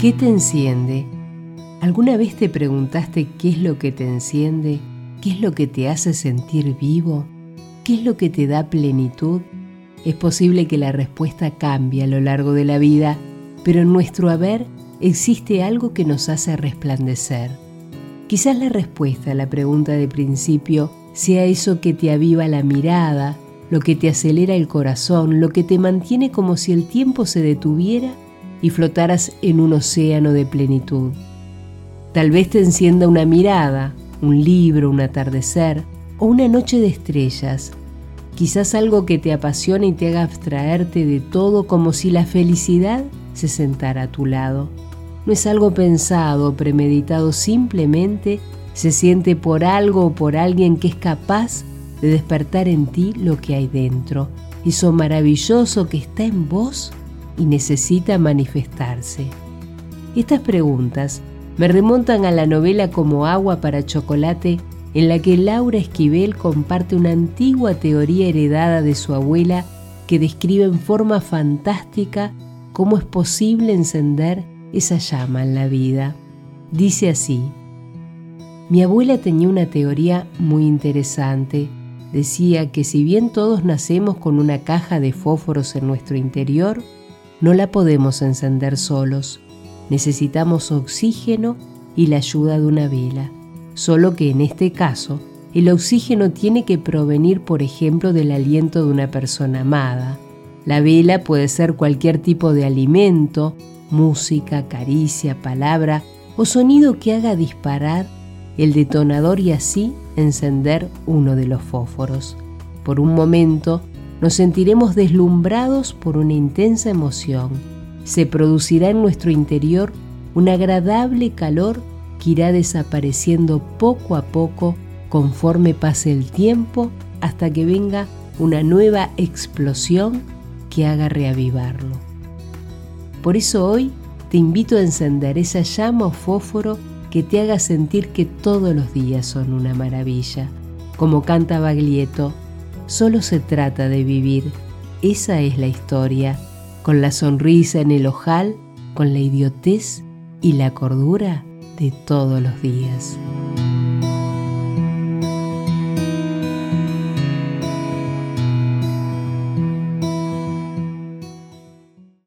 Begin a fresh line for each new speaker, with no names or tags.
¿Qué te enciende? ¿Alguna vez te preguntaste qué es lo que te enciende? ¿Qué es lo que te hace sentir vivo? ¿Qué es lo que te da plenitud? Es posible que la respuesta cambie a lo largo de la vida, pero en nuestro haber existe algo que nos hace resplandecer. Quizás la respuesta a la pregunta de principio sea eso que te aviva la mirada, lo que te acelera el corazón, lo que te mantiene como si el tiempo se detuviera y flotaras en un océano de plenitud. Tal vez te encienda una mirada, un libro, un atardecer o una noche de estrellas. Quizás algo que te apasiona y te haga abstraerte de todo como si la felicidad se sentara a tu lado. No es algo pensado o premeditado, simplemente se siente por algo o por alguien que es capaz de despertar en ti lo que hay dentro, eso maravilloso que está en vos y necesita manifestarse. Estas preguntas me remontan a la novela Como agua para chocolate, en la que Laura Esquivel comparte una antigua teoría heredada de su abuela que describe en forma fantástica cómo es posible encender esa llama en la vida. Dice así, mi abuela tenía una teoría muy interesante. Decía que si bien todos nacemos con una caja de fósforos en nuestro interior, no la podemos encender solos. Necesitamos oxígeno y la ayuda de una vela. Solo que en este caso, el oxígeno tiene que provenir, por ejemplo, del aliento de una persona amada. La vela puede ser cualquier tipo de alimento, música, caricia, palabra o sonido que haga disparar el detonador y así encender uno de los fósforos. Por un momento nos sentiremos deslumbrados por una intensa emoción. Se producirá en nuestro interior un agradable calor que irá desapareciendo poco a poco conforme pase el tiempo hasta que venga una nueva explosión que haga reavivarlo. Por eso hoy te invito a encender esa llama o fósforo que te haga sentir que todos los días son una maravilla. Como canta Baglietto, solo se trata de vivir. Esa es la historia, con la sonrisa en el ojal, con la idiotez y la cordura de todos los días.